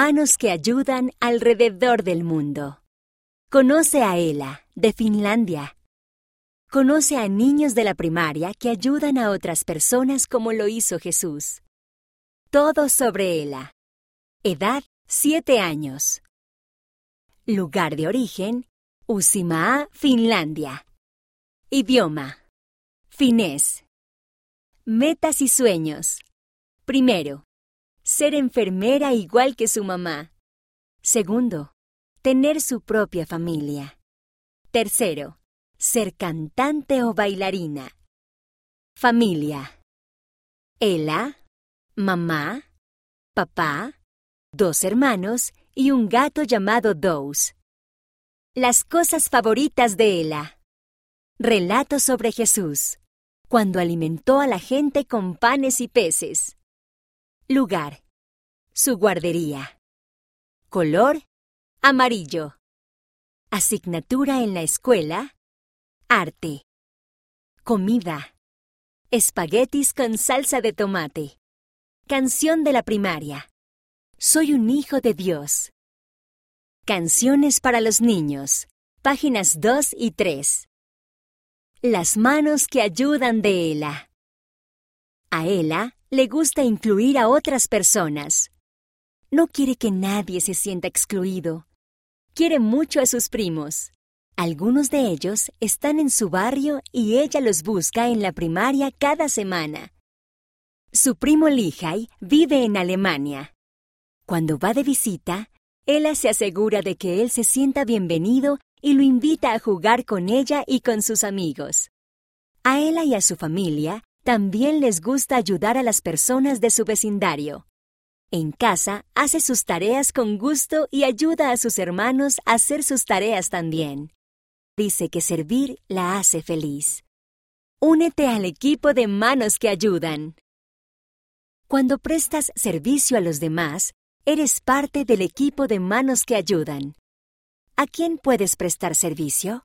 Manos que ayudan alrededor del mundo. Conoce a Ela, de Finlandia. Conoce a niños de la primaria que ayudan a otras personas como lo hizo Jesús. Todo sobre Ela. Edad 7 años. Lugar de origen, Usimaa, Finlandia. Idioma. Finés. Metas y sueños. Primero, ser enfermera igual que su mamá. Segundo, tener su propia familia. Tercero, ser cantante o bailarina. Familia. Ella, mamá, papá, dos hermanos y un gato llamado Dose. Las cosas favoritas de Ella. Relato sobre Jesús, cuando alimentó a la gente con panes y peces. Lugar. Su guardería. Color. Amarillo. Asignatura en la escuela. Arte. Comida. Espaguetis con salsa de tomate. Canción de la primaria. Soy un hijo de Dios. Canciones para los niños. Páginas 2 y 3. Las manos que ayudan de Ela. A Ela le gusta incluir a otras personas. No quiere que nadie se sienta excluido. Quiere mucho a sus primos. Algunos de ellos están en su barrio y ella los busca en la primaria cada semana. Su primo Lihai vive en Alemania. Cuando va de visita, ella se asegura de que él se sienta bienvenido y lo invita a jugar con ella y con sus amigos. A ella y a su familia también les gusta ayudar a las personas de su vecindario. En casa hace sus tareas con gusto y ayuda a sus hermanos a hacer sus tareas también. Dice que servir la hace feliz. Únete al equipo de manos que ayudan. Cuando prestas servicio a los demás, Eres parte del equipo de manos que ayudan. ¿A quién puedes prestar servicio?